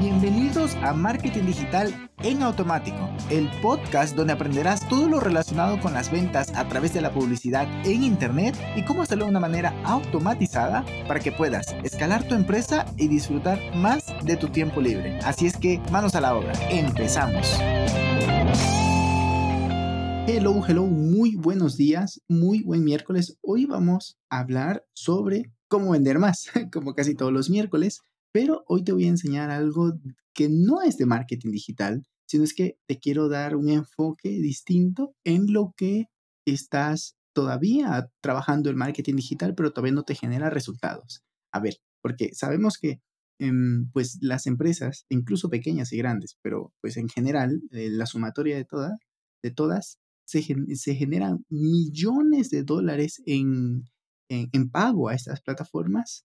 Bienvenidos a Marketing Digital en Automático, el podcast donde aprenderás todo lo relacionado con las ventas a través de la publicidad en Internet y cómo hacerlo de una manera automatizada para que puedas escalar tu empresa y disfrutar más de tu tiempo libre. Así es que manos a la obra, empezamos. Hello, hello, muy buenos días, muy buen miércoles. Hoy vamos a hablar sobre cómo vender más, como casi todos los miércoles. Pero hoy te voy a enseñar algo que no es de marketing digital, sino es que te quiero dar un enfoque distinto en lo que estás todavía trabajando el marketing digital, pero todavía no te genera resultados. A ver, porque sabemos que em, pues las empresas, incluso pequeñas y grandes, pero pues en general, eh, la sumatoria de, todas de todas, se, se, generan millones de dólares en, en pago a estas plataformas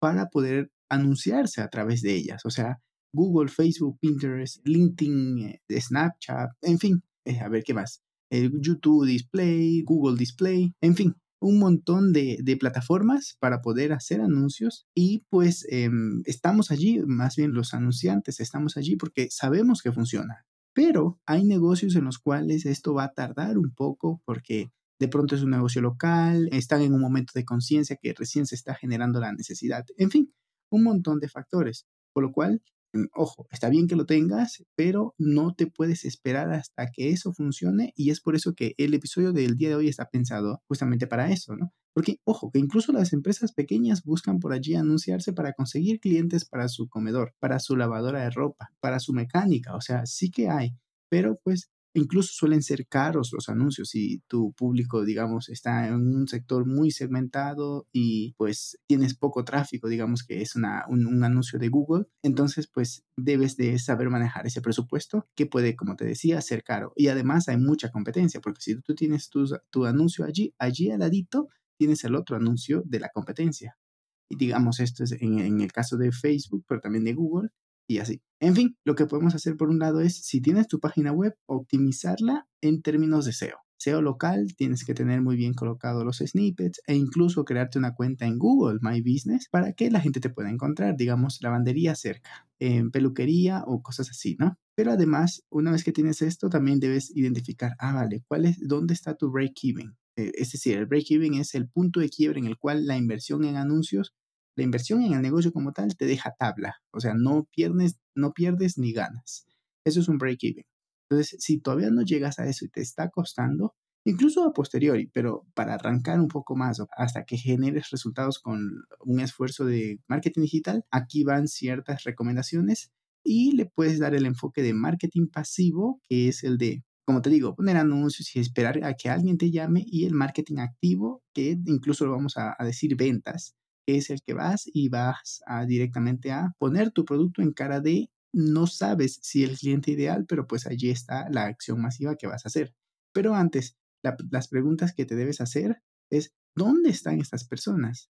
para poder anunciarse a través de ellas. O sea, Google, Facebook, Pinterest, LinkedIn, eh, Snapchat, en fin, eh, a ver qué más. YouTube Display, Google Display, en fin, un montón de, plataformas para poder hacer anuncios y pues em, estamos allí, más bien los anunciantes estamos allí porque sabemos que funciona. Pero hay negocios en los cuales esto va a tardar un poco porque de pronto es un negocio local, están en un momento de conciencia que recién se está generando la necesidad. En fin, un montón de factores. Por lo cual, mm, ojo, está bien que lo tengas, pero no te puedes esperar hasta que eso funcione y es por eso que el episodio del día de hoy está pensado justamente para eso, ¿no? Porque, ojo, que incluso las empresas pequeñas buscan por allí anunciarse para conseguir clientes para su comedor, para su lavadora de ropa, para su mecánica, o sea, sí que hay, pero pues Incluso suelen ser caros los anuncios si tu público, digamos, está en un sector muy segmentado y pues tienes poco tráfico, digamos que es una, un, anuncio de Google. Entonces, pues debes de saber manejar ese presupuesto que puede, como te decía, ser caro. Y además hay mucha competencia porque si tú tienes tu, tu anuncio allí, allí al ladito tienes el otro anuncio de la competencia. Y digamos, esto es en, en, el caso de Facebook, pero también de Google y así. En fin, lo que podemos hacer por un lado es, si tienes tu página web, optimizarla en términos de SEO. SEO local, tienes que tener muy bien colocados los snippets e incluso crearte una cuenta en Google My Business para que la gente te pueda encontrar, digamos, lavandería cerca, en peluquería o cosas así, ¿no? Pero además, una vez que tienes esto, también debes identificar, ah, vale, ¿cuál es, dónde está tu break-even? Eh, es decir, el break-even es el punto de quiebre en el cual la inversión en anuncios la inversión en el negocio como tal te deja tabla, o sea, no pierdes, no pierdes ni ganas. Eso es un break-even. Entonces, si todavía no llegas a eso y te está costando, incluso a posteriori, pero para arrancar un poco más hasta que generes resultados con un esfuerzo de marketing digital, aquí van ciertas recomendaciones y le puedes dar el enfoque de marketing pasivo, que es el de, como te digo, poner anuncios y esperar a que alguien te llame y el marketing activo, que incluso lo vamos a, a decir ventas, es el que vas y vas a directamente a poner tu producto en cara de no sabes si el cliente ideal, pero pues allí está la acción masiva que vas a hacer. Pero antes, las preguntas que te debes hacer es, ¿dónde están estas personas?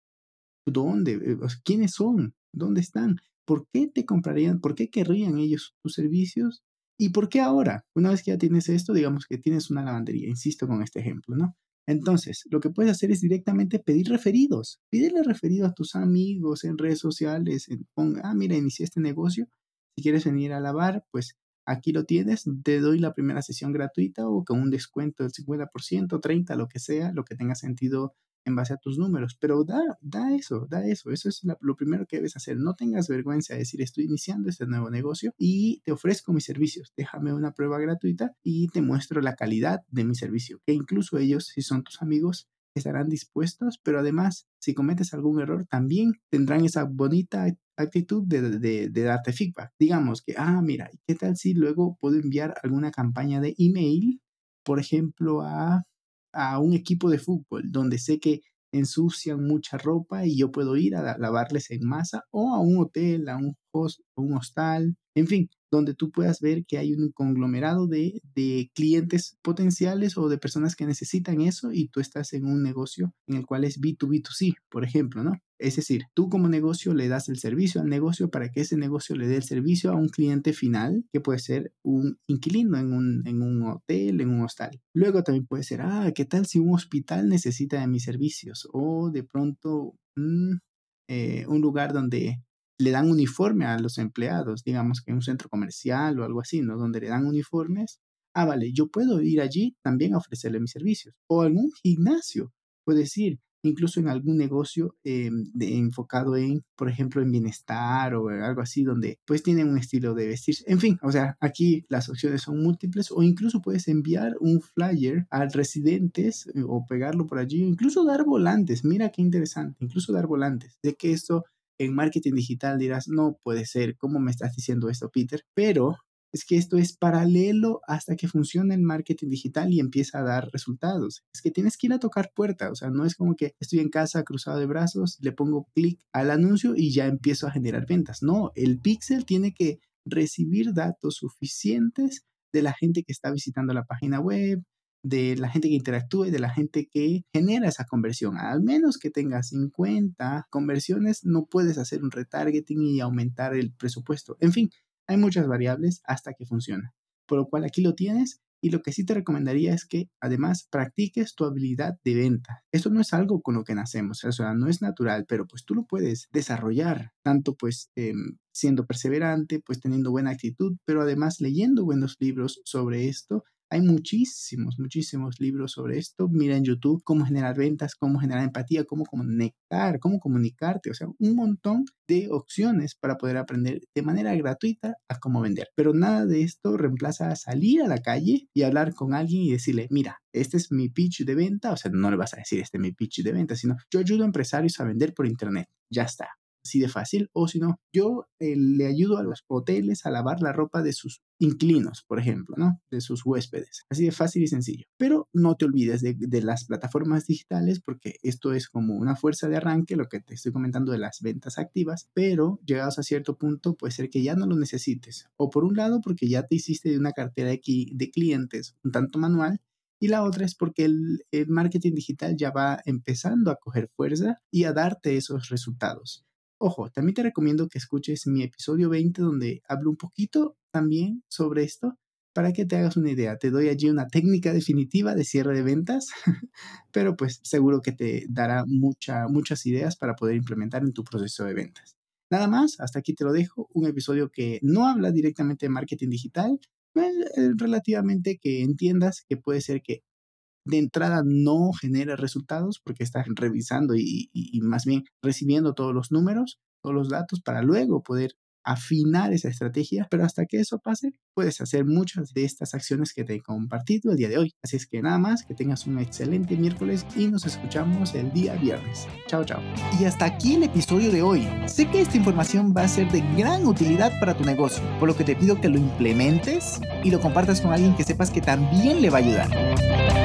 ¿Dónde? Eh, ¿Quiénes son? ¿Dónde están? ¿Por qué te comprarían? ¿Por qué querrían ellos tus servicios? ¿Y por qué ahora? Una vez que ya tienes esto, digamos que tienes una lavandería, insisto con este ejemplo, ¿no? Entonces, lo que puedes hacer es directamente pedir referidos. Pídele referido a tus amigos en redes sociales. En, ah, mira, inicié este negocio. Si quieres venir a lavar, pues aquí lo tienes. Te doy la primera sesión gratuita o con un descuento del 50%, 30%, lo que sea, lo que tenga sentido en base a tus números. Pero da, da eso, da eso. Eso es lo primero que debes hacer. No tengas vergüenza de decir, estoy iniciando este nuevo negocio y te ofrezco mis servicios. Déjame una prueba gratuita y te muestro la calidad de mi servicio. Que incluso ellos, si son tus amigos, estarán dispuestos, pero además, si cometes algún error, también tendrán esa bonita actitud de, de, de, darte feedback. Digamos que, ah, mira, ¿qué tal si luego puedo enviar alguna campaña de email, por ejemplo, a a un equipo de fútbol donde sé que ensucian mucha ropa y yo puedo ir a lavarles en masa o a un hotel, a un, host, un hostal, en fin, donde tú puedas ver que hay un conglomerado de, clientes potenciales o de personas que necesitan eso y tú estás en un negocio en el cual es B2B2C, por ejemplo, ¿no? Es decir, tú como negocio le das el servicio al negocio para que ese negocio le dé el servicio a un cliente final, que puede ser un inquilino en un, en un hotel, en un hostal. Luego también puede ser, ah, ¿qué tal si un hospital necesita de mis servicios? O de pronto mm, eh, un lugar donde le dan uniforme a los empleados, digamos que en un centro comercial o algo así, ¿no? Donde le dan uniformes. Ah, vale, yo puedo ir allí también a ofrecerle mis servicios. O algún gimnasio, puedes ir incluso en algún negocio eh, de, enfocado en, por ejemplo, en bienestar o algo así, donde pues tienen un estilo de vestir. En fin, o sea, aquí las opciones son múltiples o incluso puedes enviar un flyer a residentes eh, o pegarlo por allí, incluso dar volantes. Mira qué interesante, incluso dar volantes. De que esto en marketing digital dirás, no puede ser, ¿cómo me estás diciendo esto, Peter? Pero es que esto es paralelo hasta que funcione el marketing digital y empieza a dar resultados. Es que tienes que ir a tocar puerta, o sea, no es como que estoy en casa cruzado de brazos, le pongo clic al anuncio y ya empiezo a generar ventas. No, el pixel tiene que recibir datos suficientes de la gente que está visitando la página web, de la gente que interactúe, de la gente que genera esa conversión. Al menos que tengas 50 conversiones, no puedes hacer un retargeting y aumentar el presupuesto. En fin, hay muchas variables hasta que funciona. Por lo cual aquí lo tienes y lo que sí te recomendaría es que además practiques tu habilidad de venta. Esto no es algo con lo que nacemos, o sea, no es natural, pero pues tú lo puedes desarrollar, tanto pues em, siendo perseverante, pues teniendo buena actitud, pero además leyendo buenos libros sobre esto hay muchísimos, muchísimos libros sobre esto. Mira en YouTube cómo generar ventas, cómo generar empatía, cómo conectar, cómo comunicarte. O sea, un montón de opciones para poder aprender de manera gratuita a cómo vender. Pero nada de esto reemplaza salir a la calle y hablar con alguien y decirle, mira, este es mi pitch de venta. O sea, no le vas a decir, este es mi pitch de venta, sino yo ayudo a empresarios a vender por Internet. Ya está así de fácil, o si no, yo eh, le ayudo a los hoteles a lavar la ropa de sus inclinos, por ejemplo, ¿no? De sus huéspedes. Así de fácil y sencillo. Pero no te olvides de, las plataformas digitales porque esto es como una fuerza de arranque, lo que te estoy comentando de las ventas activas, pero llegados a cierto punto puede ser que ya no lo necesites. O por un lado porque ya te hiciste de una cartera de, clientes un tanto manual y la otra es porque el, marketing digital ya va empezando a coger fuerza y a darte esos resultados. Ojo, también te recomiendo que escuches mi episodio 20 donde hablo un poquito también sobre esto para que te hagas una idea. Te doy allí una técnica definitiva de cierre de ventas, pero pues seguro que te dará mucha, muchas ideas para poder implementar en tu proceso de ventas. Nada más, hasta aquí te lo dejo. Un episodio que no habla directamente de marketing digital, eh, relativamente que entiendas que puede ser que de entrada no genera resultados porque estás revisando y, más bien recibiendo todos los números, todos los datos para luego poder afinar esa estrategia, pero hasta que eso pase, puedes hacer muchas de estas acciones que te he compartido el día de hoy. Así es que nada más, que tengas un excelente miércoles y nos escuchamos el día viernes. Chao, chao. Y hasta aquí el episodio de hoy. Sé que esta información va a ser de gran utilidad para tu negocio, por lo que te pido que lo implementes y lo compartas con alguien que sepas que también le va a ayudar.